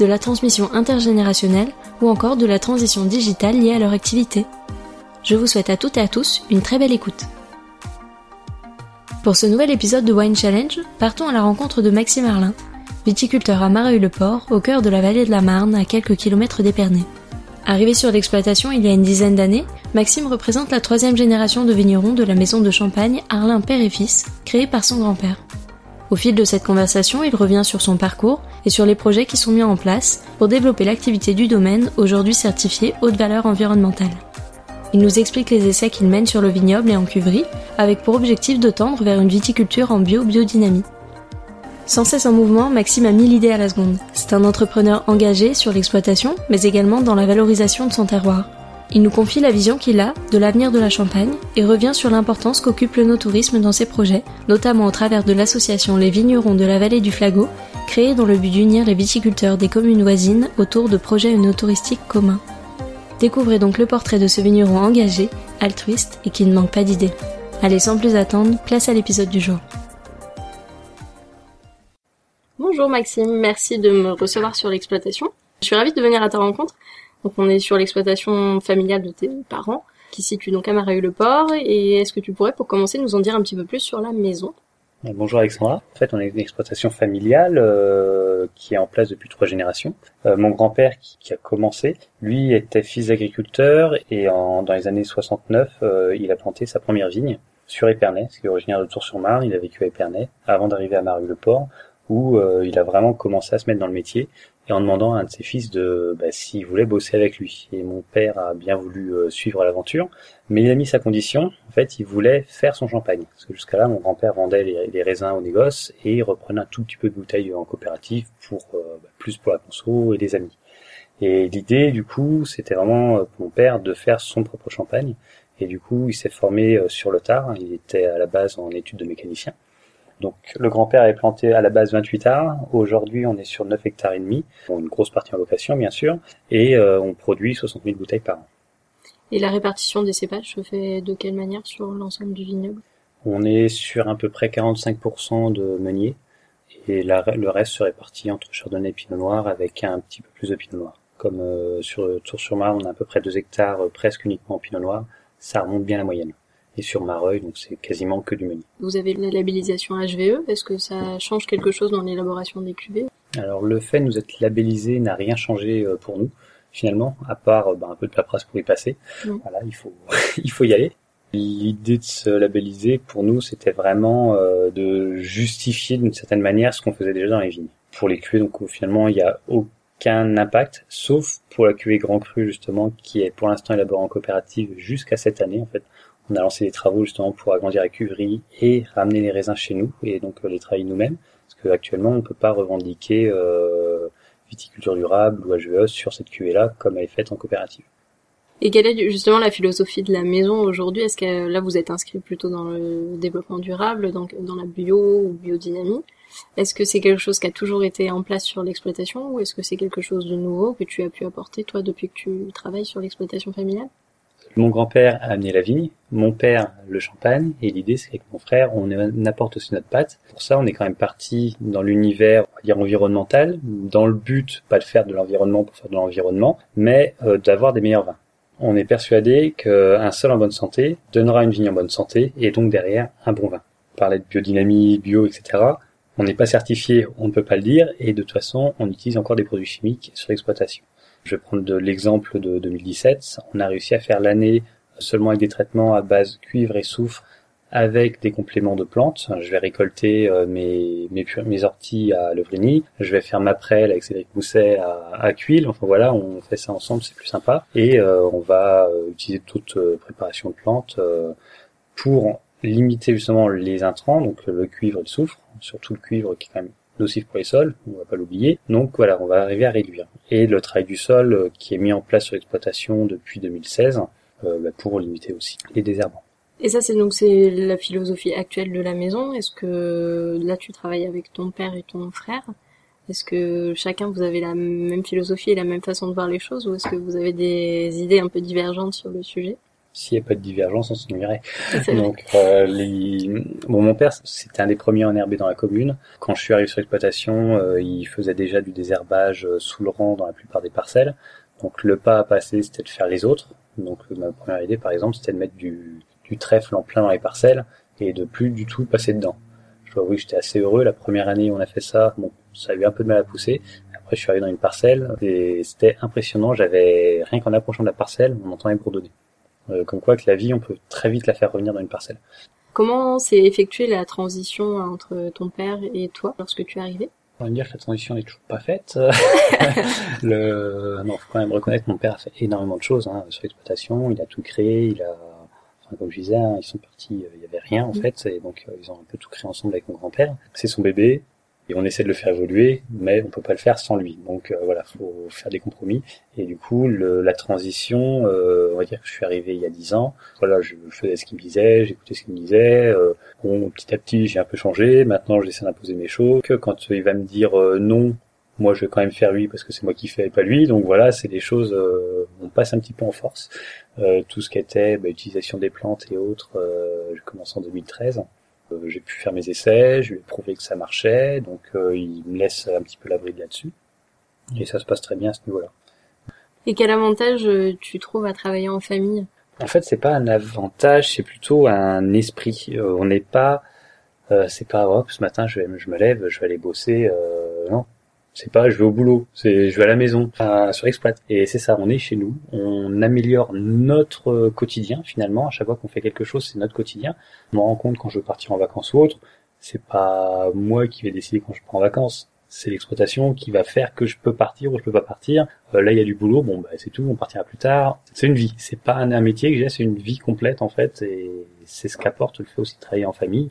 de la transmission intergénérationnelle ou encore de la transition digitale liée à leur activité. Je vous souhaite à toutes et à tous une très belle écoute. Pour ce nouvel épisode de Wine Challenge, partons à la rencontre de Maxime Arlin, viticulteur à Mareuil-le-Port, au cœur de la vallée de la Marne, à quelques kilomètres d'Épernay. Arrivé sur l'exploitation il y a une dizaine d'années, Maxime représente la troisième génération de vignerons de la maison de Champagne Arlin Père et Fils, créée par son grand-père. Au fil de cette conversation, il revient sur son parcours et sur les projets qui sont mis en place pour développer l'activité du domaine, aujourd'hui certifié haute valeur environnementale. Il nous explique les essais qu'il mène sur le vignoble et en cuverie, avec pour objectif de tendre vers une viticulture en bio-biodynamie. Sans cesse en mouvement, Maxime a mis l'idée à la seconde. C'est un entrepreneur engagé sur l'exploitation, mais également dans la valorisation de son terroir. Il nous confie la vision qu'il a de l'avenir de la Champagne et revient sur l'importance qu'occupe le no-tourisme dans ses projets, notamment au travers de l'association Les Vignerons de la Vallée du Flagot, créée dans le but d'unir les viticulteurs des communes voisines autour de projets no-touristiques communs. Découvrez donc le portrait de ce vigneron engagé, altruiste et qui ne manque pas d'idées. Allez, sans plus attendre, place à l'épisode du jour. Bonjour Maxime, merci de me recevoir sur l'exploitation. Je suis ravie de venir à ta rencontre donc on est sur l'exploitation familiale de tes parents, qui situe donc à Mareuil-le-Port. Et est-ce que tu pourrais, pour commencer, nous en dire un petit peu plus sur la maison? Bonjour Alexandra. En fait, on est une exploitation familiale euh, qui est en place depuis trois générations. Euh, mon grand-père qui, a commencé, lui était fils d'agriculteur et dans les années 69, euh, il a planté sa première vigne sur Épernay, ce qui est originaire de Tours-sur-Marne. Il a vécu à Épernay avant d'arriver à Mareuil-le-Port où il a vraiment commencé à se mettre dans le métier et en demandant à un de ses fils de bah, s'il voulait bosser avec lui. Et mon père a bien voulu euh, suivre l'aventure, mais il a mis sa condition. En fait, il voulait faire son champagne, parce que jusqu'à là, mon grand-père vendait les, raisins au négoce et il reprenait un tout petit peu de bouteilles en coopérative pour euh, bah, plus pour la conso et des amis. Et l'idée, du coup, c'était vraiment euh, pour mon père de faire son propre champagne. Et du coup, il s'est formé sur le tard. Il était à la base en études de mécanicien. Donc le grand-père est planté à la base 28 arts. Aujourd'hui, on est sur 9 hectares et demi. une grosse partie en location, bien sûr. Et euh, on produit 60 000 bouteilles par an. Et la répartition des cépages se fait de quelle manière sur l'ensemble du vignoble? On est sur à peu près 45% de meunier. Et le reste se répartit entre chardonnay et pinot noir avec un petit peu plus de pinot noir. Comme euh, sur Tour-sur-Mar, on a à peu près 2 hectares euh, presque uniquement en pinot noir. Ça remonte bien la moyenne et sur Mareuil, donc c'est quasiment que du meunier. Vous avez la labellisation HVE, est-ce que ça change quelque chose dans l'élaboration des cuvées? Alors le fait de nous être labellisé n'a rien changé euh, pour nous, finalement, à part euh, bah, un peu de paperasse pour y passer. Voilà, il faut, il faut y aller. L'idée de se labelliser, pour nous, c'était vraiment euh, de justifier d'une certaine manière ce qu'on faisait déjà dans les vignes. Pour les cuvées, donc finalement, il n'y a aucun impact, sauf pour la cuvée Grand Cru, justement, qui est pour l'instant élaborée en coopérative jusqu'à cette année, en fait on a lancé des travaux justement pour agrandir la cuverie et ramener les raisins chez nous et donc euh, les travailler nous-mêmes. Parce qu'actuellement on peut pas revendiquer euh, viticulture durable ou HVE sur cette cuvée là comme elle est faite en coopérative. Et quelle est justement la philosophie de la maison aujourd'hui? Est-ce que là vous êtes inscrit plutôt dans le développement durable, donc dans la bio ou biodynamie? Est-ce que c'est quelque chose qui a toujours été en place sur l'exploitation ou est-ce que c'est quelque chose de nouveau que tu as pu apporter toi depuis que tu travailles sur l'exploitation familiale? Mon grand-père a amené la vigne, mon père le champagne, et l'idée c'est qu'avec mon frère, on apporte aussi notre pâte. Pour ça, on est quand même parti dans l'univers, dire environnemental, dans le but, pas de faire de l'environnement pour faire de l'environnement, mais euh, d'avoir des meilleurs vins. On est persuadé qu'un sol en bonne santé donnera une vigne en bonne santé, et donc derrière, un bon vin. On parlait de biodynamie, bio, etc. On n'est pas certifié, on ne peut pas le dire, et de toute façon, on utilise encore des produits chimiques sur l'exploitation. Je vais prendre l'exemple de 2017. On a réussi à faire l'année seulement avec des traitements à base cuivre et soufre avec des compléments de plantes. Je vais récolter euh, mes, mes, orties à Levrigny. Je vais faire ma prêle avec Cédric Mousset à, à. Enfin voilà, on fait ça ensemble, c'est plus sympa. Et euh, on va euh, utiliser toute préparation de plantes pour limiter justement les intrants, donc le cuivre et le soufre, surtout le cuivre qui est quand même nocif pour les sols, on va pas l'oublier. Donc voilà, on va arriver à réduire. Et le travail du sol euh, qui est mis en place sur l'exploitation depuis 2016 euh, bah, pour limiter aussi les désherbants. Et ça, c'est donc c'est la philosophie actuelle de la maison. Est-ce que là, tu travailles avec ton père et ton frère? Est-ce que chacun vous avez la même philosophie et la même façon de voir les choses, ou est-ce que vous avez des idées un peu divergentes sur le sujet? S'il n'y a pas de divergence, on s'ennuierait. Donc, euh, les... bon, mon père, c'était un des premiers en herber dans la commune. Quand je suis arrivé sur l'exploitation, euh, il faisait déjà du désherbage euh, sous le rang dans la plupart des parcelles. Donc, le pas à passer, c'était de faire les autres. Donc, ma première idée, par exemple, c'était de mettre du, du trèfle en plein dans les parcelles et de plus du tout passer dedans. Je dois avouer que j'étais assez heureux. La première année où on a fait ça, bon, ça a eu un peu de mal à pousser. Après, je suis arrivé dans une parcelle et c'était impressionnant. J'avais, rien qu'en approchant de la parcelle, on entendait bourdonner. Euh, comme quoi que la vie, on peut très vite la faire revenir dans une parcelle. Comment s'est effectuée la transition entre ton père et toi lorsque tu es arrivé? On va dire que la transition n'est toujours pas faite. le... Non, faut quand même reconnaître que mon père a fait énormément de choses hein, sur l'exploitation. Il a tout créé, il a, enfin, comme je disais, hein, ils sont partis, euh, il y avait rien en mm. fait, et donc euh, ils ont un peu tout créé ensemble avec mon grand-père. C'est son bébé, et on essaie de le faire évoluer, mais on peut pas le faire sans lui. Donc euh, voilà, faut faire des compromis. Et du coup, la transition, euh, on va dire que je suis arrivé il y a dix ans. Voilà, je, faisais ce qu'il me disait, j'écoutais ce qu'il me disait. Euh, bon, petit à petit, j'ai un peu changé. Maintenant, j'essaie d'imposer mes choses. Quand il va me dire euh, non, moi, je vais quand même faire lui parce que c'est moi qui fais et pas lui. Donc voilà, c'est des choses. on passe un petit peu en force. tout ce qui était bah, utilisation des plantes et autres. je commence en 2013. Euh, j'ai pu faire mes essais, je lui ai prouvé que ça marchait, donc euh, il me laisse un petit peu la bride là-dessus. Et ça se passe très bien à ce niveau-là. Et quel avantage euh, tu trouves à travailler en famille? En fait, c'est pas un avantage, c'est plutôt un esprit. on n'est pas, c'est pas oh, ce matin je, vais, je me lève, je vais aller bosser. C'est pas je vais au boulot, c'est je vais à la maison, enfin, sur Exploit. Et c'est ça, on est chez nous, on améliore notre quotidien finalement. À chaque fois qu'on fait quelque chose, c'est notre quotidien. Je me rends compte quand je veux partir en vacances ou autre, c'est pas moi qui vais décider quand je prends en vacances. C'est l'exploitation qui va faire que je peux partir ou je peux pas partir. Euh, là, il y a du boulot, bon, bah, c'est tout, on partira plus tard. C'est une vie. C'est pas un, métier que j'ai, c'est une vie complète en fait, et c'est ce qu'apporte le fait aussi de travailler en famille.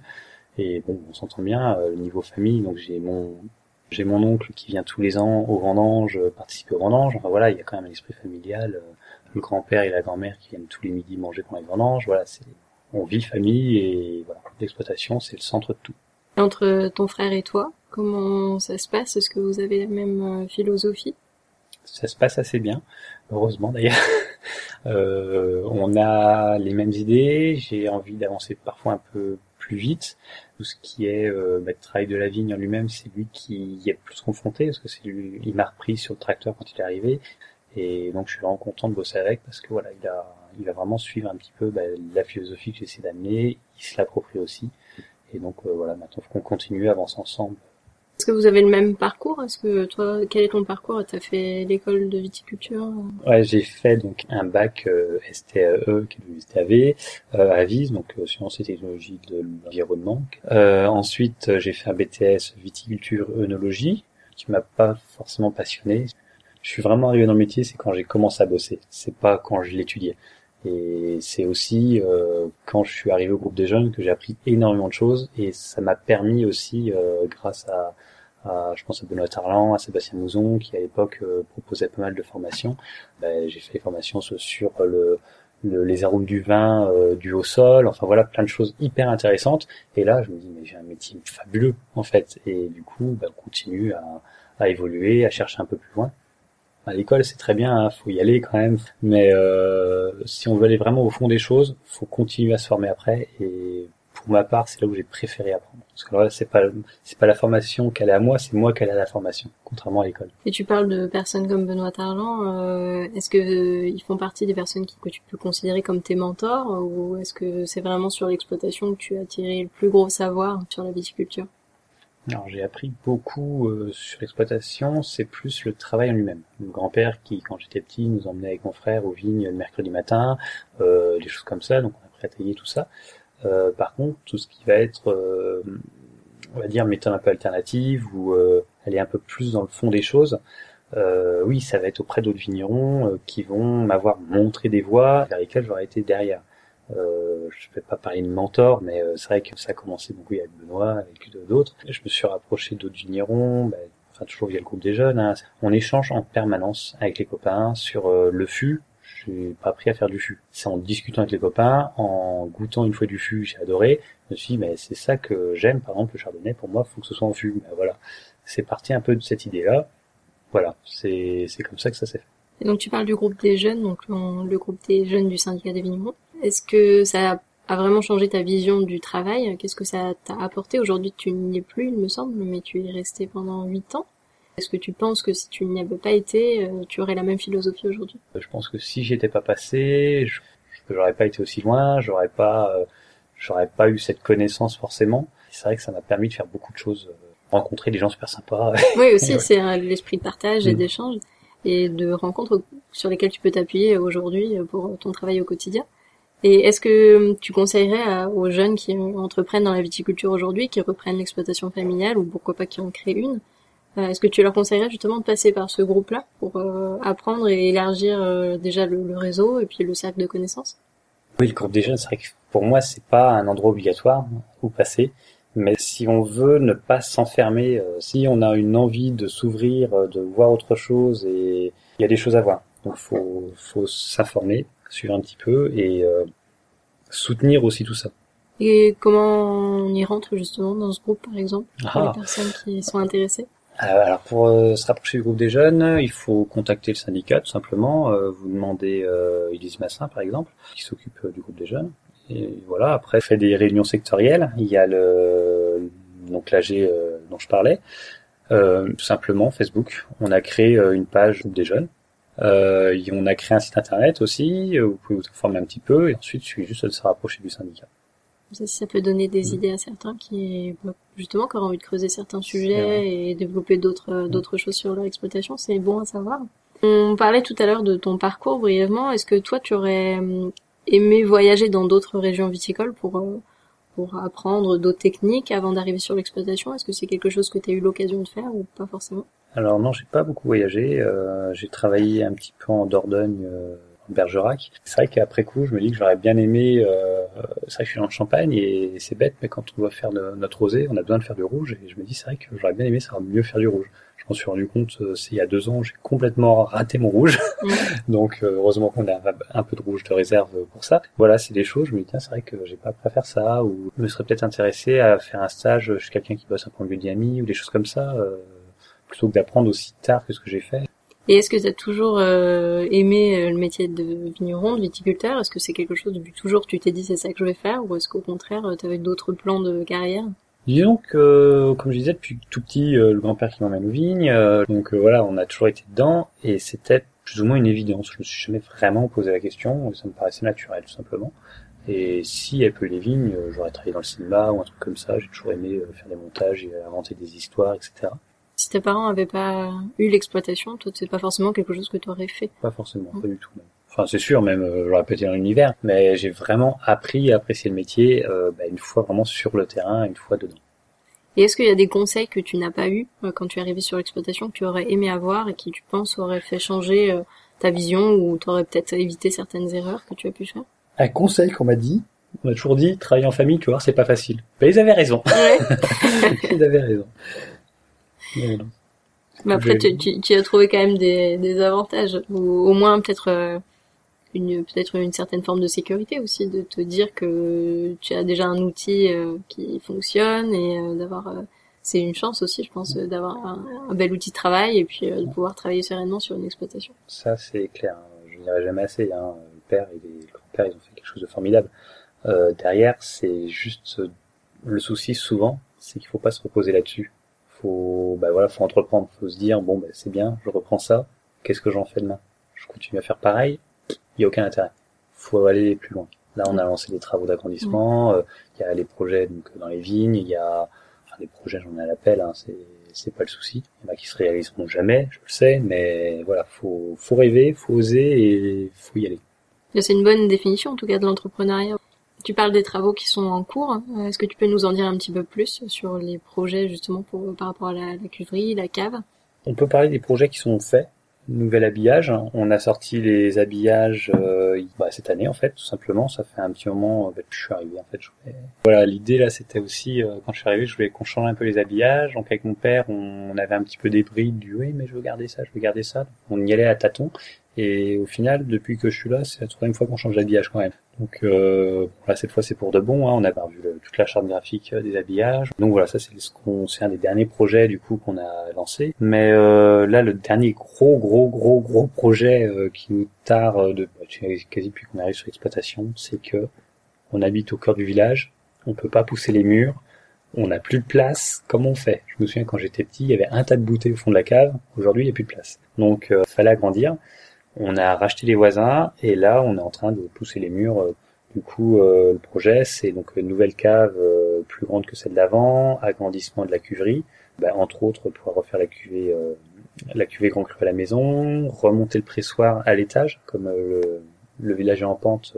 Et bon, on s'entend bien, euh, niveau famille, donc j'ai mon j'ai mon oncle qui vient tous les ans au vendange, euh, participer au vendange. Enfin voilà, il y a quand même un esprit familial. Euh, le grand-père et la grand-mère qui viennent tous les midis manger pendant les vendanges. Voilà, c'est on vit famille et voilà, l'exploitation c'est le centre de tout. Entre ton frère et toi, comment ça se passe? Est-ce que vous avez la même euh, philosophie? Ça se passe assez bien, heureusement d'ailleurs. euh, on a les mêmes idées. J'ai envie d'avancer parfois un peu vite. Tout ce qui est euh, bah, travail de la vigne en lui-même, c'est lui qui y est plus confronté parce que c'est lui, il m'a repris sur le tracteur quand il est arrivé. Et donc je suis vraiment content de bosser avec parce que voilà, il a, il va vraiment suivre un petit peu bah, la philosophie que j'essaie d'amener. Il se l'approprie aussi. Et donc euh, voilà, maintenant faut qu'on continue, avance ensemble est-ce que vous avez le même parcours? Est-ce que toi, quel est ton parcours? Tu as fait l'école de viticulture? Ouais, j'ai fait donc un bac euh, STAE qui est devenu STAV euh, à Vise, donc euh, sciences et technologies de l'environnement. Euh, ensuite, j'ai fait un BTS viticulture œnologie qui m'a pas forcément passionné. Je suis vraiment arrivé dans le métier, c'est quand j'ai commencé à bosser. C'est pas quand je l'étudiais. Et c'est aussi euh, quand je suis arrivé au groupe des jeunes que j'ai appris énormément de choses et ça m'a permis aussi, euh, grâce à, je pense à Benoît Tarlan, à Sébastien Mouzon, qui à l'époque euh, proposait pas mal de formations. Ben, j'ai fait des formations sur le, les arômes du vin, du haut sol, enfin voilà, plein de choses hyper intéressantes. Et là, je me dis mais j'ai un métier fabuleux en fait. Et du coup, ben, on continue à, à évoluer, à chercher un peu plus loin à l'école c'est très bien, hein, faut y aller quand même, mais euh, si on veut aller vraiment au fond des choses, faut continuer à se former après. Et pour ma part, c'est là où j'ai préféré apprendre. Parce que là, c'est pas c'est pas la formation qu'elle est à moi, c'est moi qu'elle à la formation, contrairement à l'école. Et tu parles de personnes comme Benoît Tarlan. Euh, est-ce que euh, ils font partie des personnes qui, que tu peux considérer comme tes mentors, ou est-ce que c'est vraiment sur l'exploitation que tu as tiré le plus gros savoir sur la viticulture? Alors j'ai appris beaucoup euh, sur l'exploitation, c'est plus le travail en lui-même. Mon grand-père qui, quand j'étais petit, nous emmenait avec mon frère aux vignes le mercredi matin, euh, des choses comme ça, donc on a appris à tailler tout ça. Euh, par contre, tout ce qui va être, euh, on va dire, méthode un peu alternative ou aller un peu plus dans le fond des choses, oui, ça va être auprès d'autres vignerons qui vont m'avoir montré des voies vers lesquelles j'aurais été derrière. Euh, je vais pas parler de mentor, mais euh, c'est vrai que ça a commencé beaucoup avec Benoît, avec d'autres. Je me suis rapproché d'autres vignerons, bah, enfin toujours via le groupe des jeunes. Hein. On échange en permanence avec les copains sur euh, le fût. J'ai pas appris à faire du fût. C'est en discutant avec les copains, en goûtant une fois du fût, j'ai adoré. Je me suis dit, mais c'est ça que j'aime, par exemple, le chardonnay. Pour moi, faut que ce soit en fût. Ben, voilà, c'est parti un peu de cette idée-là. Voilà, c'est c'est comme ça que ça s'est fait. Et donc tu parles du groupe des jeunes, donc le groupe des jeunes du syndicat des vignerons. Est-ce que ça a vraiment changé ta vision du travail? Qu'est-ce que ça t'a apporté? Aujourd'hui, tu n'y es plus, il me semble, mais tu y es resté pendant huit ans. Est-ce que tu penses que si tu n'y avais pas été, euh, tu aurais la même philosophie aujourd'hui? Je pense que si j'y étais pas passé, je, j'aurais pas été aussi loin, j'aurais pas, euh, j'aurais pas eu cette connaissance forcément. C'est vrai que ça m'a permis de faire beaucoup de choses, euh, rencontrer des gens super sympas. Oui, aussi, c'est l'esprit de partage et mm. d'échange et de rencontres sur lesquelles tu peux t'appuyer aujourd'hui pour ton travail au quotidien. Et est-ce que tu conseillerais aux jeunes qui entreprennent dans la viticulture aujourd'hui, qui reprennent l'exploitation familiale ou pourquoi pas qui en créent une, euh, est-ce que tu leur conseillerais justement de passer par ce groupe-là pour euh, apprendre et élargir euh, déjà le, réseau et puis le cercle de connaissances? Oui, le groupe des jeunes, c'est vrai que pour moi, c'est pas un endroit obligatoire où passer. Mais si on veut ne pas s'enfermer, si on a une envie de s'ouvrir, de voir autre chose, et il y a des choses à voir. Donc faut faut s'informer, suivre un petit peu et euh, soutenir aussi tout ça. Et comment on y rentre justement dans ce groupe par exemple? Pour les ah. personnes qui sont intéressées? euh, alors pour euh, se rapprocher du groupe des jeunes, il faut contacter le syndicat tout simplement. vous demandez euh, Elise Massin par exemple, qui s'occupe du groupe des jeunes. Et voilà, après fait des réunions sectorielles. Il y a le donc l'AG dont je parlais. tout simplement Facebook. On a créé une page groupe des jeunes euh, on a créé un site internet aussi, euh, vous pouvez vous informer un petit peu, et ensuite il suffit juste de se rapprocher du syndicat. Ça, ça peut donner des mm. idées à certains qui, bah, justement, qui auraient envie de creuser certains sujets et développer d'autres euh, mm. d'autres choses sur leur exploitation, c'est bon à savoir. On parlait tout à l'heure de ton parcours brièvement. Est-ce que toi, tu aurais aimé voyager dans d'autres régions viticoles pour pour apprendre d'autres techniques avant d'arriver sur l'exploitation? Est-ce que c'est quelque chose que tu as eu l'occasion de faire ou pas forcément? Alors non, j'ai pas beaucoup voyagé. Euh, j'ai travaillé un petit peu en Dordogne, euh, Bergerac. C'est vrai qu'après coup, je me dis que j'aurais bien aimé. Euh, c'est vrai que je suis en Champagne et c'est bête, mais quand on doit faire de, notre rosé, on a besoin de faire du rouge. Et je me dis, c'est vrai que j'aurais bien aimé savoir mieux faire du rouge. Je m'en suis rendu compte, euh, c'est il y a deux ans, j'ai complètement raté mon rouge. Donc euh, heureusement qu'on a un peu de rouge de réserve pour ça. Voilà, c'est des choses. Je me dis, tiens, c'est vrai que j'ai pas à faire ça, ou je me serais peut-être intéressé à faire un stage chez quelqu'un qui bosse un point de vue ou des choses comme ça plutôt que d'apprendre aussi tard que ce que j'ai fait. Et est-ce que tu as toujours euh, aimé euh, le métier de vigneron, de viticulteur? Est-ce que c'est quelque chose depuis toujours tu t'es dit c'est ça que je vais faire? Ou est-ce qu'au contraire tu avais d'autres plans de carrière? Disons que, comme je disais, depuis tout petit, euh, le grand-père qui m'emmène aux vignes, donc voilà, on a toujours été dedans, et c'était plus ou moins une évidence. Je me suis jamais vraiment posé la question, ça me paraissait naturel, tout simplement. Et si elle peut les vignes, j'aurais travaillé dans le cinéma ou un truc comme ça, j'ai toujours aimé faire des montages et inventer des histoires, etc si tes parents avaient pas eu l'exploitation, toi, c'est pas forcément quelque chose que tu aurais fait. Pas forcément, pas du tout. Enfin, c'est sûr, même, euh, j'aurais pas été dans l'univers, mais j'ai vraiment appris à apprécier le métier euh, bah, une fois vraiment sur le terrain, une fois dedans. Et est-ce qu'il y a des conseils que tu n'as pas eu euh, quand tu es arrivé sur l'exploitation que tu aurais aimé avoir et qui, tu penses, auraient fait changer ta vision ou t'aurais peut-être évité certaines erreurs que tu as pu faire? Un conseil qu'on m'a dit, on a toujours dit, travailler en famille, tu vois, c'est pas facile. Ben, ils avaient raison. Ouais. ils avaient raison. Mais après, tu, tu, as trouvé quand même des, des avantages, ou au moins peut-être euh, une peut-être une certaine forme de sécurité aussi, de te dire que tu as déjà un outil euh, qui fonctionne et euh, d'avoir c'est une chance aussi, je pense, d'avoir un, bel outil de travail et puis de pouvoir travailler sereinement sur une exploitation. Ça, c'est clair. Je ne dirais jamais assez. Hein. Le père et le grand-père, ils ont fait quelque chose de formidable. Euh, derrière, c'est juste le souci souvent, c'est qu'il faut pas se reposer là-dessus faut bah voilà faut entreprendre faut se dire bon bah, c'est bien je reprends ça qu'est-ce que j'en fais demain? Je continue à faire pareil il y a aucun intérêt. Faut aller plus loin. Là on a lancé des travaux d'agrandissement euh, il y a les projets donc dans les vignes il y a enfin des projets j'en ai à l'appel hein, c'est c'est pas le souci. Il y en a qui se réaliseront jamais je le sais mais voilà faut faut rêver faut oser et faut y aller. C'est une bonne définition en tout cas de l'entrepreneuriat tu parles des travaux qui sont en cours. Euh, est-ce que tu peux nous en dire un petit peu plus sur les projets justement pour, par rapport à la, la cuverie, la cave? On peut parler des projets qui sont faits. Nouvel habillage. On a sorti les habillages euh, bah, cette année en fait, tout simplement. Ça fait un petit moment que je suis arrivé en fait. Voilà, l'idée là, c'était aussi quand je suis arrivé, je voulais qu'on change un peu les habillages. Donc avec mon père, on, avait un petit peu des du oui, mais je veux garder ça, je veux garder ça. On y allait à tâtons. Et au final, depuis que je suis là, c'est la troisième fois qu'on change d'habillage quand même. Donc euh, voilà, cette fois c'est pour de bon. Hein. On a revu toute la charte graphique euh, des habillages. Donc voilà, ça c'est ce qu'on, c'est un des derniers projets du coup qu'on a lancé. Mais euh, là, le dernier gros gros gros gros projet euh, qui nous tarde de bah, quasi depuis qu'on arrive sur l'exploitation, c'est que on habite au cœur du village. On peut pas pousser les murs. On n'a plus de place. Comment on fait Je me souviens quand j'étais petit, il y avait un tas de bouteilles au fond de la cave. Aujourd'hui, il n'y a plus de place. Donc, il fallait agrandir. On a racheté les voisins et là on est en train de pousser les murs. Euh, du coup, euh, le projet c'est donc une nouvelle cave euh, plus grande que celle d'avant, agrandissement de la cuverie, bah, entre autres pouvoir refaire la cuvée, la cuvée grand cru à la maison, remonter le pressoir à l'étage, comme le, le, village est en pente.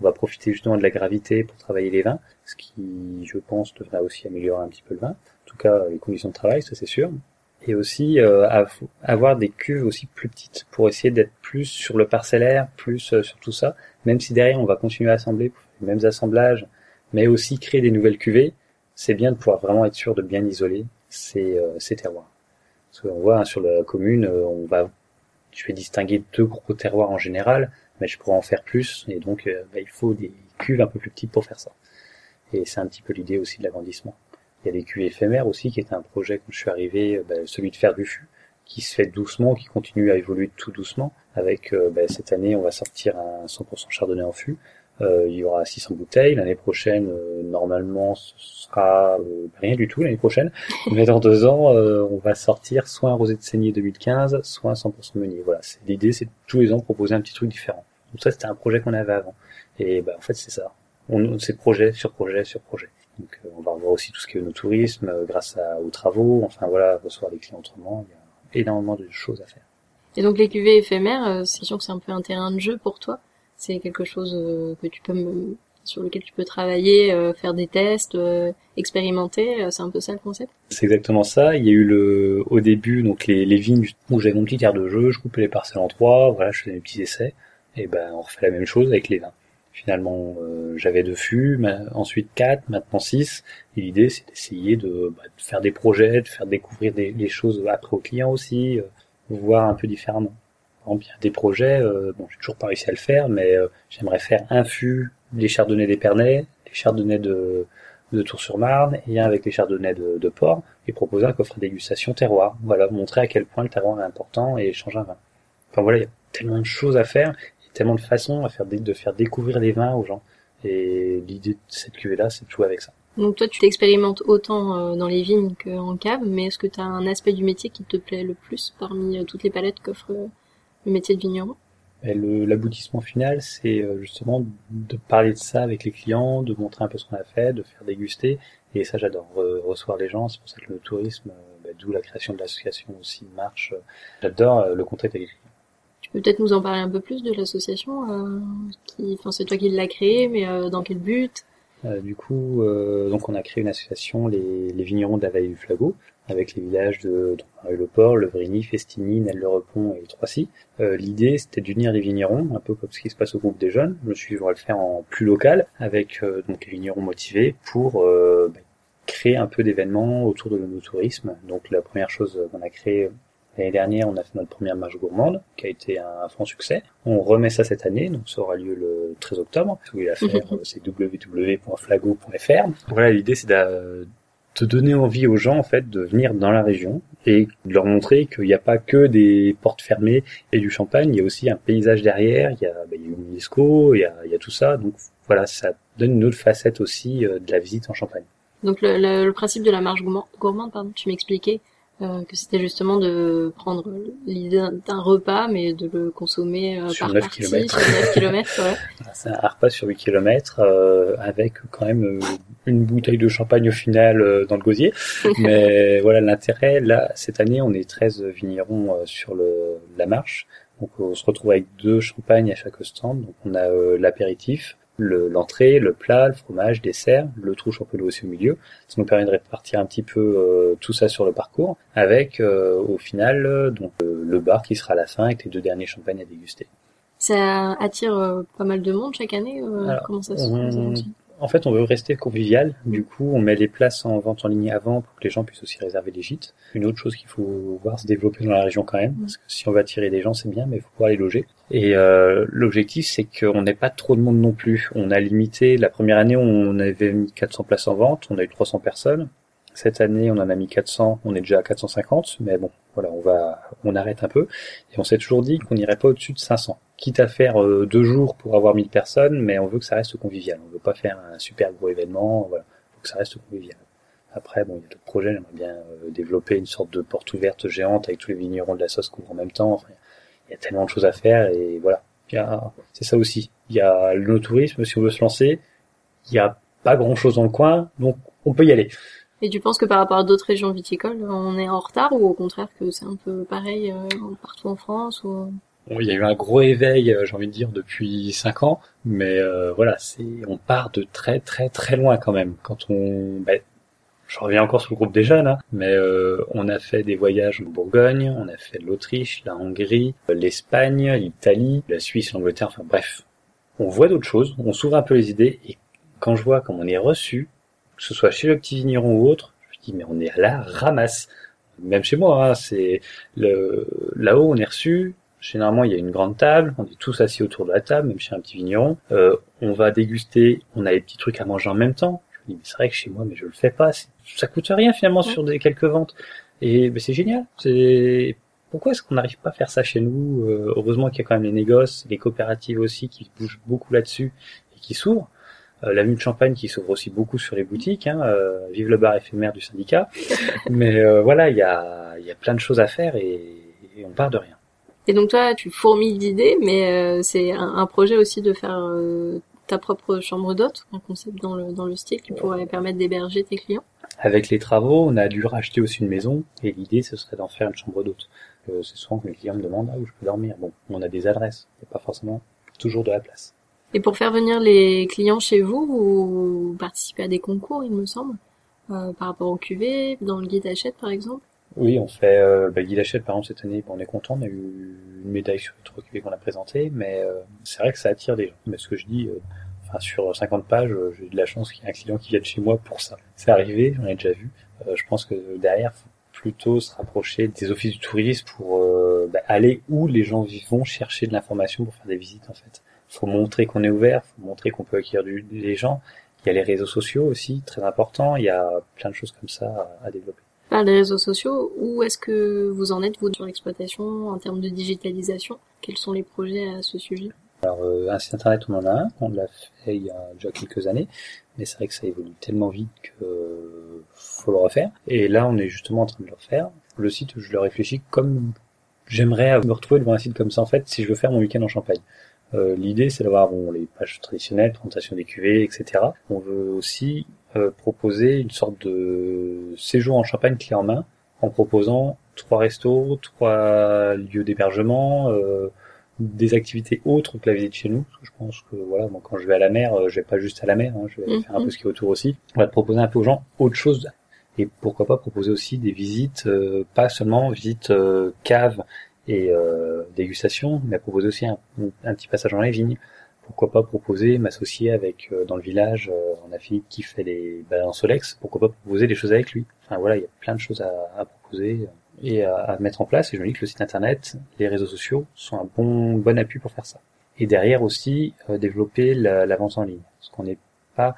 on va profiter justement de la gravité pour travailler les vins, ce qui, je pense, devra aussi améliorer un petit peu le vin. En tout cas, les conditions de travail, ça c'est sûr et aussi euh, avoir des cuves aussi plus petites pour essayer d'être plus sur le parcellaire, plus euh, sur tout ça, même si derrière on va continuer à assembler pour les mêmes assemblages, mais aussi créer des nouvelles cuvées, c'est bien de pouvoir vraiment être sûr de bien isoler ces, euh, ces terroirs. Parce qu'on voit hein, sur la commune, on va, je vais distinguer deux gros terroirs en général, mais je pourrais en faire plus, et donc bah, il faut des cuves un peu plus petites pour faire ça. Et c'est un petit peu l'idée aussi de l'agrandissement. Il y a des cuvées éphémères aussi, qui était un projet quand je suis arrivé, euh, bah, celui de faire du fût, qui se fait doucement, qui continue à évoluer tout doucement. Avec euh, bah, cette année, on va sortir un 100% chardonnay en fût. Euh, il y aura 600 bouteilles. L'année prochaine, normalement, ce sera rien du tout l'année prochaine. Mais dans deux ans, on va sortir soit un rosé de saignée 2015, soit un 100% meunier. Voilà, l'idée, c'est tous les ans proposer un petit truc différent. Donc ça, c'était un projet qu'on avait avant. Et bah, en fait, c'est ça. On, c'est projet sur projet sur projet. Donc euh, on va revoir aussi tout ce qui est nos tourisme euh, grâce à, aux travaux. Enfin voilà, recevoir des clients autrement. Il y a énormément de choses à faire. Et donc les cuvées éphémères, euh, c'est sûr que c'est un peu un terrain de jeu pour toi. C'est quelque chose que tu peux me, sur lequel tu peux travailler, faire des tests, expérimenter. c'est un peu ça le concept? C'est exactement ça. Il y a eu le, au début donc les, les vignes où j'avais mon petit terre de jeu, je coupais les parcelles en trois, voilà, je faisais mes petits essais. Et ben on refait la même chose avec les vins. Finalement, euh, j'avais deux fûts, ensuite quatre, maintenant six. Et l'idée, c'est d'essayer de, bah, de, faire des projets, de faire découvrir des, les choses après aux clients aussi, euh, voir un peu différemment. Par des projets, euh, bon, j'ai toujours pas réussi à le faire, mais j'aimerais faire un fût des chardonnays d'Épernay, des chardonnays de, de Tours-sur-Marne et un avec les chardonnays de, de Port, et proposer un coffret dégustation terroir. Voilà, montrer à quel point le terroir est important et changer un vin. Enfin voilà, il y a tellement de choses à faire tellement de façons à faire de faire découvrir les vins aux gens. Et l'idée de cette cuvée-là, c'est de jouer avec ça. Donc toi, tu t'expérimentes autant euh, dans les vignes qu'en cave, mais est-ce que tu as un aspect du métier qui te plaît le plus parmi euh, toutes les palettes qu'offre euh, le métier de vigneron? L'aboutissement final, c'est justement de parler de ça avec les clients, de montrer un peu ce qu'on a fait, de faire déguster. Et ça, j'adore recevoir les gens. C'est pour ça que le tourisme, bah, d'où la création de l'association aussi marche. J'adore le contact avec les clients. Tu peux peut-être nous en parler un peu plus de l'association euh, enfin c'est toi qui l'as créée, mais euh, dans quel but? Euh, Du coup, euh, donc on a créé une association, les, les vignerons de la vallée du Flagot, avec les villages de le port Levrigny, Festini, Nel-le-Repont et Troissy. Euh, L'idée, c'était d'unir les vignerons, un peu comme ce qui se passe au groupe des jeunes. Je me suis dit, on le faire en plus local, avec donc les vignerons motivés pour bah, créer un peu d'événements autour de l'onotourisme. Donc la première chose qu'on a créé L'année dernière, on a fait notre première marche gourmande, qui a été un franc succès. On remet ça cette année, donc ça aura lieu le 13 octobre. Tout à faire, c'est www.flago.fr. Voilà, l'idée c'est de, donner envie aux gens en fait de venir dans la région et de leur montrer qu'il n'y a pas que des portes fermées et du champagne, il y a aussi un paysage derrière, il y a, bah, il y a UNESCO, il y a, il y a tout ça. Donc voilà, ça donne une autre facette aussi euh, de la visite en Champagne. Donc le, le principe de la marche gourmande, pardon, tu m'expliquais, euh, que c'était justement de prendre l'idée d'un repas, mais de le consommer euh, sur par 9 partie, km. sur 9 km. Ouais. C'est un repas sur 8 km euh, avec quand même euh, une bouteille de champagne au final dans le gosier. mais voilà l'intérêt. Là, cette année, on est 13 vignerons sur le, la marche. Donc on se retrouve avec deux champagnes à chaque stand. Donc on a l'apéritif, l'entrée, le, plat, le fromage, dessert, le trou champelot aussi au milieu. Ça nous permet de répartir un petit peu euh, tout ça sur le parcours, avec euh, au final donc euh, le bar qui sera à la fin avec les deux derniers champagnes à déguster. Ça attire pas mal de monde chaque année. comment ça se passe en fait, on veut rester convivial. Du coup, on met les places en vente en ligne avant pour que les gens puissent aussi réserver des gîtes. Une autre chose qu'il faut voir se développer dans la région quand même, parce que si on va attirer des gens, c'est bien, mais il faut pouvoir les loger. Et euh, l'objectif, c'est qu'on n'ait pas trop de monde non plus. On a limité, la première année, on avait mis 400 places en vente, on a eu 300 personnes. Cette année, on en a mis 400, on est déjà à 450, mais bon, voilà, on va, on arrête un peu. Et on s'est toujours dit qu'on n'irait pas au-dessus de 500. Quitte à faire euh, deux jours pour avoir 1000 personnes, mais on veut que ça reste convivial. On veut pas faire un super gros événement, voilà. Faut que ça reste convivial. Après, bon, il y a d'autres projets. J'aimerais bien euh, développer une sorte de porte ouverte géante avec tous les vignerons de la sauce en même temps. Enfin, il y a tellement de choses à faire et voilà. C'est ça aussi. Il y a le tourisme si on veut se lancer. Il y a pas grand chose dans le coin, donc on peut y aller. Et tu penses que par rapport à d'autres régions viticoles, on est en retard ou au contraire que c'est un peu pareil euh, partout en France ou... il y a eu un gros éveil, euh, j'ai envie de dire, depuis cinq ans, mais euh, voilà, c'est, on part de très très très loin quand même. Quand on, ben, je reviens encore sur le groupe des jeunes, hein, mais on a fait des voyages en Bourgogne, on a fait l'Autriche, la Hongrie, l'Espagne, l'Italie, la Suisse, l'Angleterre, enfin bref, on voit d'autres choses, on s'ouvre un peu les idées, et quand je vois comment on est reçu, que ce soit chez le petit vigneron ou autre, je me dis mais on est à la ramasse. Même chez moi, hein, c'est le là-haut on est reçu. Généralement, il y a une grande table, on est tous assis autour de la table, même chez un petit vigneron. Euh, on va déguster, on a des petits trucs à manger en même temps. Je me dis, mais c'est vrai que chez moi, mais je le fais pas. Ça coûte rien finalement sur des quelques ventes. Et c'est génial. C'est pourquoi est-ce qu'on n'arrive pas à faire ça chez nous? Euh, Heureusement qu'il y a quand même les négoces, les coopératives aussi qui bougent beaucoup là-dessus et qui s'ouvrent. Euh, la de Champagne qui s'ouvre aussi beaucoup sur les boutiques. Hein, euh, vive le bar éphémère du syndicat. Mais euh, voilà, il y a, y a plein de choses à faire et, on part de rien. Et donc toi, tu fourmilles d'idées, mais c'est un, projet aussi de faire ta propre chambre d'hôte, un concept dans le, dans le style qui pourrait permettre d'héberger tes clients? Avec les travaux, on a dû racheter aussi une maison et l'idée ce serait d'en faire une chambre d'hôte. c'est souvent que les clients me demandent ah, où je peux dormir? Bon, on a des adresses, il n'y a pas forcément toujours de la place. Et pour faire venir les clients chez vous, vous participez à des concours, il me semble, euh, par rapport au QV, dans le guide Hachette par exemple? Oui, on fait euh, bah, le guide Hachette par exemple cette année, on est content, on a eu une médaille sur le QV qu'on a présenté, mais euh, c'est vrai que ça attire des gens. Mais ce que je dis, euh, enfin sur 50 pages, j'ai eu de la chance qu'il y ait un client qui vienne chez moi pour ça. C'est arrivé, j'en ai déjà vu. je pense que derrière, faut plutôt se rapprocher des offices du tourisme pour bah, aller où les gens vont chercher de l'information pour faire des visites en fait faut montrer qu'on est ouvert, faut montrer qu'on peut accueillir du, des gens. Il y a les réseaux sociaux aussi, très important. Il y a plein de choses comme ça à, développer. Par les réseaux sociaux, où est-ce que vous en êtes, vous, sur l'exploitation, en termes de digitalisation? Quels sont les projets à ce sujet? Alors, euh, un site internet, on en a un. On l'a fait il y a déjà quelques années. Mais c'est vrai que ça évolue tellement vite que euh, faut le refaire. Et là, on est justement en train de le refaire. Le site, je le réfléchis comme j'aimerais me retrouver devant un site comme ça, en fait, si je veux faire mon week-end en Champagne. Euh, l'idée, c'est d'avoir bon, les pages traditionnelles, présentation des cuvées, etc. On veut aussi euh, proposer une sorte de séjour en Champagne clé en main, en proposant trois restos, trois lieux d'hébergement, euh, des activités autres que la visite chez nous. Parce que je pense que voilà, bon, quand je vais à la mer, je vais pas juste à la mer, hein, je vais faire un peu mhm. ce qui est autour aussi. On va proposer un peu aux gens autre chose et pourquoi pas proposer aussi des visites, pas seulement visites cave et euh, dégustation, mais proposer aussi un, petit passage dans les vignes. Pourquoi pas proposer, m'associer avec euh, dans le village, euh, on a Philippe qui fait les balades en Solex, pourquoi pas proposer des choses avec lui. Enfin voilà, il y a plein de choses à, proposer et à, mettre en place. Et je me dis que le site internet, les réseaux sociaux sont un bon bon appui pour faire ça. Et derrière aussi développer la, en ligne, parce qu'on n'est pas,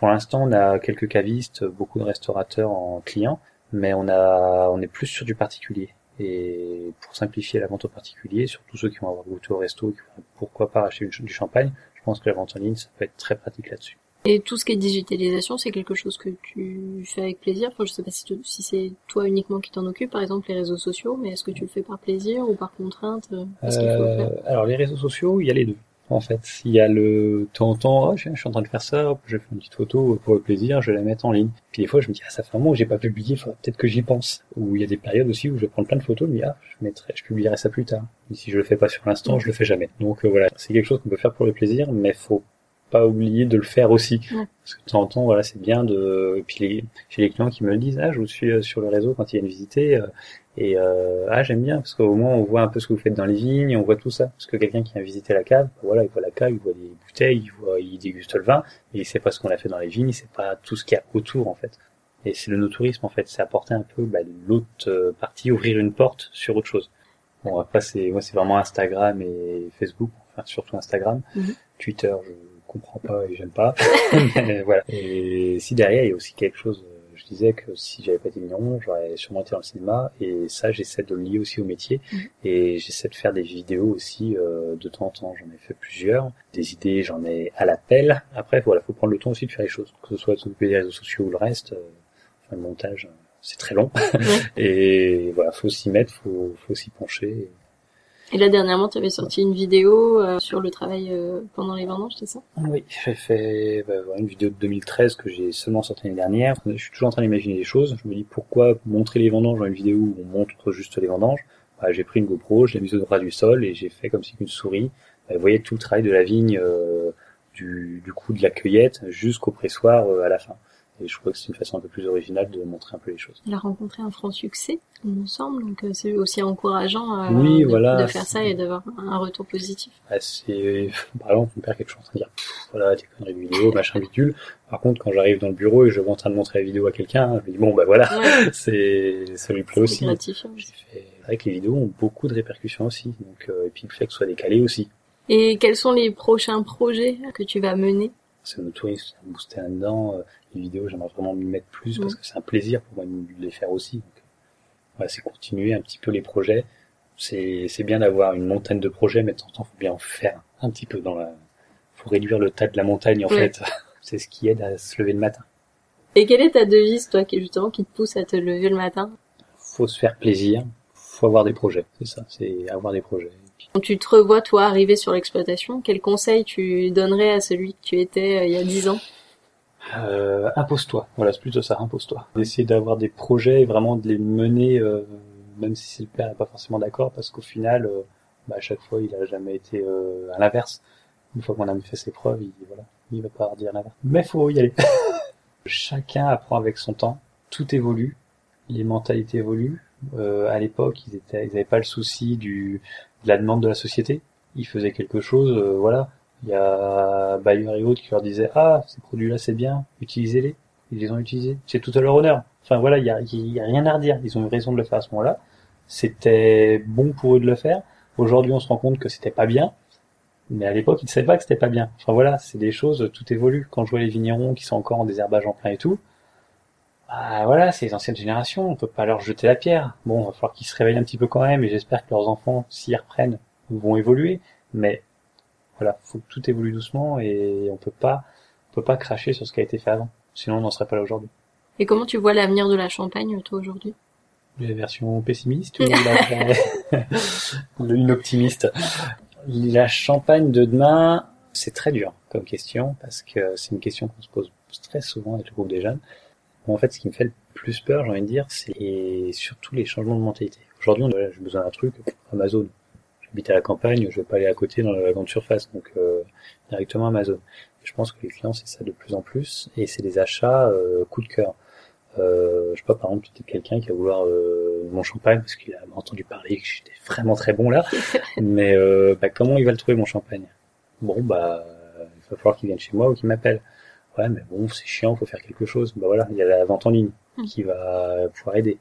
pour l'instant, on a quelques cavistes, beaucoup de restaurateurs en clients, mais on a on est plus sur du particulier. Et pour simplifier la vente au particulier, surtout ceux qui vont avoir goûté au resto, qui vont pourquoi pas acheter du champagne, je pense que la vente en ligne, ça peut être très pratique là-dessus. Et tout ce qui est digitalisation, c'est quelque chose que tu fais avec plaisir? Enfin, je sais pas si, si c'est toi uniquement qui t'en occupe, par exemple les réseaux sociaux, mais est-ce que tu le fais par plaisir ou par contrainte? Euh, euh, Alors les réseaux sociaux, il y a les deux en fait. Il y a le temps en temps, oh, je, suis en train de faire ça, je fais une petite photo pour le plaisir, je vais la mettre en ligne. Puis des fois, je me dis, ah, ça fait un moment que j'ai pas publié, peut-être que j'y pense. Ou il y a des périodes aussi où je vais prendre plein de photos, mais ah, je mettrai, je publierai ça plus tard. Et si je le fais pas sur l'instant, je le fais jamais. Donc euh, voilà, c'est quelque chose qu'on peut faire pour le plaisir, mais faut pas oublier de le faire aussi. Parce que de temps en temps, voilà, c'est bien de. Et puis les... j'ai les clients qui me le disent, ah, je vous suis euh, sur le réseau quand il y a une visite, euh, Et euh, ah j'aime bien parce qu'au moins on voit un peu ce que vous faites dans les vignes, on voit tout ça. Parce que quelqu'un qui vient visiter la cave, bah voilà, il voit la cave, il voit des bouteilles, il voit, il déguste le vin, mais il sait pas ce qu'on a fait dans les vignes, il sait pas tout ce qu'il y a autour en fait. Et c'est le no-tourisme en fait, c'est apporter un peu bah, l'autre euh, partie, ouvrir une porte sur autre chose. Bon après c'est moi c'est vraiment Instagram et Facebook, enfin surtout Instagram, Mhm. Twitter je comprends pas et j'aime pas. Mais voilà. Et si derrière il y a aussi quelque chose, euh, je disais que si j'avais pas été vigneron, j'aurais sûrement été dans le cinéma et ça j'essaie de le lier aussi au métier Mhm. et j'essaie de faire des vidéos aussi euh, de temps en temps. J'en ai fait plusieurs, des idées j'en ai à l'appel. Après voilà faut prendre le temps aussi de faire les choses, que ce soit s'occuper des réseaux sociaux ou le reste. euh, enfin, le montage euh, c'est très long et voilà faut s'y mettre, faut faut s'y pencher. Et là, dernièrement, tu avais sorti une vidéo euh, sur le travail euh, pendant les vendanges, c'est ça? Oui, j'ai fait bah, une vidéo de 2013 que j'ai seulement sortie l'année dernière. Je suis toujours en train d'imaginer des choses. Je me dis pourquoi montrer les vendanges dans une vidéo où on montre juste les vendanges? Bah, j'ai pris une GoPro, je l'ai mise au droit du sol et j'ai fait comme si une souris bah, voyez tout le travail de la vigne, euh, du, du coup de la cueillette jusqu'au pressoir à la fin. Et je crois que c'est une façon un peu plus originale de montrer un peu les choses. Il a rencontré un franc succès, il me semble, donc euh, c'est aussi encourageant euh, Oui, de, voilà, de faire ça et d'avoir un retour positif. Ah, c'est par exemple mon père quelque chose en train de dire voilà tes conneries de vidéo machin bidule par contre quand j'arrive dans le bureau et je vois en train de montrer la vidéo à quelqu'un je me dis bon bah voilà Ouais, c'est ça lui plaît aussi gratifiant. Fait c'est vrai que les vidéos ont beaucoup de répercussions aussi donc euh, et puis le fait que ce soit décalé aussi Et quels sont les prochains projets que tu vas mener? C'est notre tourisme c'est un booster là-dedans euh, les vidéos j'aimerais vraiment m'y mettre plus parce Mhm. que c'est un plaisir pour moi de les faire aussi. Donc voilà, c'est continuer un petit peu les projets. C'est c'est bien d'avoir une montagne de projets mais de temps en temps faut bien en faire un petit peu dans la faut réduire le tas de la montagne en fait. C'est ce qui aide à se lever le matin. Et quelle est ta devise, toi, qui justement qui te pousse à te lever le matin? Faut se faire plaisir faut avoir des projets. C'est ça c'est avoir des projets Quand tu te revois, toi, arriver sur l'exploitation, quel conseil tu donnerais à celui que tu étais euh, il y a dix ans? Euh, impose-toi. Voilà, c'est plutôt ça, impose-toi. D'essayer d'avoir des projets et vraiment de les mener, euh, même si le père n'est pas forcément d'accord, parce qu'au final, euh, bah, à chaque fois, il a jamais été euh, à l'inverse. Une fois qu'on a fait ses preuves, il, voilà, il va pas dire l'inverse. Mais faut y aller. Chacun apprend avec son temps. Tout évolue. Les mentalités évoluent. Euh, à l'époque, ils étaient, ils avaient pas le souci du, de la demande de la société. Ils faisaient quelque chose, euh, voilà. Il y a Bayer et autres qui leur disaient ah ces produits-là c'est bien, utilisez-les. Ils les ont utilisés, c'est tout à leur honneur. Enfin voilà, il y a, rien à redire. Ils ont eu raison de le faire à ce moment-là. C'était bon pour eux de le faire. Aujourd'hui, on se rend compte que c'était pas bien. Mais à l'époque, ils ne savaient pas que c'était pas bien. Enfin voilà, c'est des choses, tout évolue. Quand je vois les vignerons qui sont encore en désherbage en plein et tout, bah voilà, c'est les anciennes générations, on peut pas leur jeter la pierre. Bon, il va falloir qu'ils se réveillent un petit peu quand même, et j'espère que leurs enfants, s'y reprennent, vont évoluer. Mais voilà, faut que tout évolue doucement et on peut pas, on peut pas cracher sur ce qui a été fait avant. Sinon, on n'en serait pas là aujourd'hui. Et comment tu vois l'avenir de la Champagne, toi, aujourd'hui? La version pessimiste ou la, une optimiste La Champagne de demain, c'est très dur comme question parce que c'est une question qu'on se pose très souvent avec le groupe des jeunes. En fait, ce qui me fait le plus peur, j'ai envie de dire, c'est surtout les changements de mentalité. Aujourd'hui, on- j'ai besoin d'un truc, Amazon. J'habite à la campagne, je vais pas aller à côté dans la grande surface, donc euh, directement Amazon. Je pense que les clients, c'est ça de plus en plus, et c'est des achats euh, coup de cœur. Euh, je sais pas, par exemple, peut-être quelqu'un qui va vouloir euh, mon champagne parce qu'il a entendu parler que j'étais vraiment très bon là. Mais euh, bah, comment il va le trouver mon champagne? Bon, bah, il va falloir qu'il vienne chez moi ou qu'il m'appelle. Ouais, mais bon, c'est chiant, faut faire quelque chose. Bah voilà, il y a la vente en ligne Mm. qui va pouvoir aider.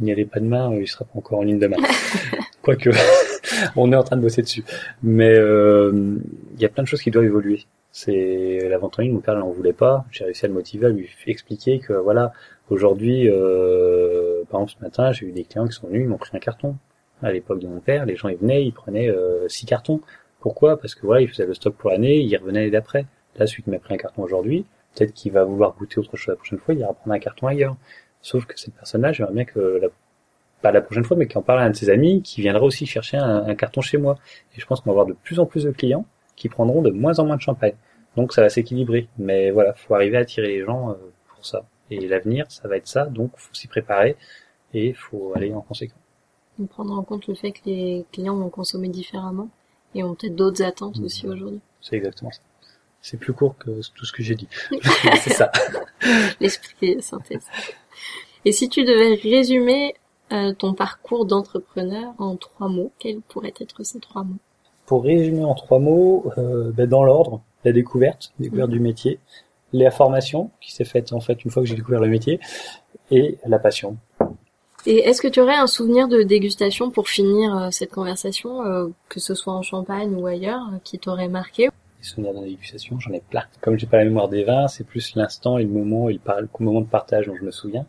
Il n'y avait pas demain, euh, il sera pas encore en ligne demain. Quoique, on est en train de bosser dessus. Mais euh, il y a plein de choses qui doivent évoluer. C'est la vente en ligne, mon père n'en voulait pas. J'ai réussi à le motiver, à lui expliquer que voilà, aujourd'hui, euh, par exemple ce matin, j'ai eu des clients qui sont venus, ils m'ont pris un carton. À l'époque de mon père, les gens ils venaient, ils prenaient euh, six cartons. Pourquoi? Parce que voilà, ils faisaient le stock pour l'année, ils revenaient l'année d'après. Là, celui qui m'a pris un carton aujourd'hui, peut-être qu'il va vouloir goûter autre chose la prochaine fois, il ira prendre un carton ailleurs. Sauf que cette personne-là, j'aimerais bien que la, pas la prochaine fois, mais qu'il en parle à un de ses amis, qui viendra aussi chercher un, un carton chez moi. Et je pense qu'on va avoir de plus en plus de clients qui prendront de moins en moins de champagne. Donc ça va s'équilibrer. Mais voilà, faut arriver à attirer les gens euh, pour ça. Et l'avenir, ça va être ça, donc faut s'y préparer et faut aller en conséquence. Donc, Prendre en compte le fait que les clients vont consommer différemment et ont peut-être d'autres attentes Mhm. aussi aujourd'hui. C'est exactement ça. C'est plus court que tout ce que j'ai dit. c'est ça. L'esprit synthèse. Et si tu devais résumer euh, ton parcours d'entrepreneur en trois mots, quels pourraient être ces trois mots? Pour résumer en trois mots, euh, ben, dans l'ordre, la découverte, découverte du métier, la formation qui s'est faite en fait une fois que j'ai découvert le métier, et la passion. Et est-ce que tu aurais un souvenir de dégustation pour finir euh, cette conversation, euh, que ce soit en Champagne ou ailleurs, euh, qui t'aurait marqué? Souvenirs de dégustation, j'en ai plein. Comme j'ai pas la mémoire des vins, c'est plus l'instant et le moment, et le, moment de partage dont je me souviens.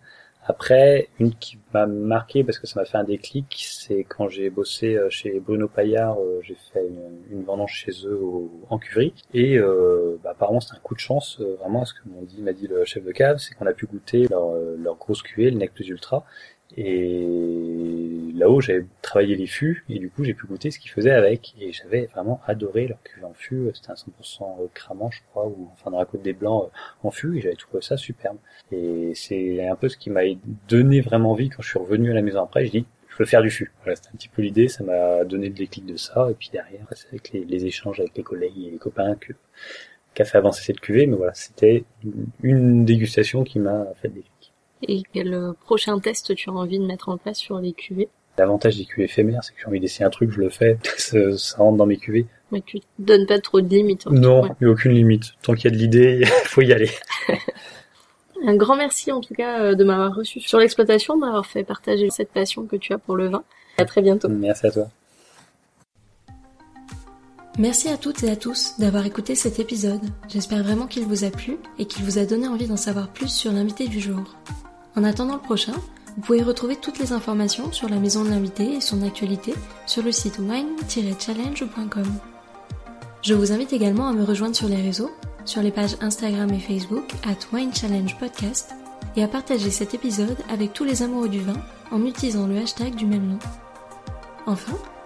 Après, une qui m'a marqué parce que ça m'a fait un déclic, c'est quand j'ai bossé euh, chez Bruno Paillard, euh, j'ai fait une, une, vendange chez eux au, en cuverie et euh, bah, apparemment c'est un coup de chance, euh, vraiment ce que m'a dit, dit le chef de cave, c'est qu'on a pu goûter leur, leur grosse cuvée, le Nec Plus Ultra, et là-haut, j'avais travaillé les fûts et du coup, j'ai pu goûter ce qu'ils faisaient avec. Et j'avais vraiment adoré leur cuvée en fût. C'était un 100% cramant, je crois, ou enfin dans la côte des blancs en fût. Et j'avais trouvé ça superbe. Et c'est un peu ce qui m'a donné vraiment envie quand je suis revenu à la maison après. Je dis, je veux faire du fût. Voilà, c'était un petit peu l'idée. Ça m'a donné le déclic de ça. Et puis derrière, c'est avec les, échanges avec les collègues et les copains que qu'a fait avancer cette cuvée. Mais voilà, c'était une dégustation qui m'a fait des et quel euh, prochain test tu as envie de mettre en place sur les cuvées L'avantage des cuvées éphémères, c'est que j'ai envie d'essayer un truc, je le fais, ça, ça, rentre dans mes cuvées. Mais tu te donnes pas trop de limites. Non, il n'y a aucune limite. Tant qu'il y a de l'idée, il faut y aller. un grand merci en tout cas euh, de m'avoir reçu sur l'exploitation, d'avoir fait partager cette passion que tu as pour le vin. À très bientôt. Merci à toi. Merci à toutes et à tous d'avoir écouté cet épisode. J'espère vraiment qu'il vous a plu et qu'il vous a donné envie d'en savoir plus sur l'invité du jour. En attendant le prochain, vous pouvez retrouver toutes les informations sur la maison de l'invité et son actualité sur le site wine-challenge.com. Je vous invite également à me rejoindre sur les réseaux, sur les pages Instagram et Facebook at Wine Podcast et à partager cet épisode avec tous les amoureux du vin en utilisant le hashtag du même nom. Enfin,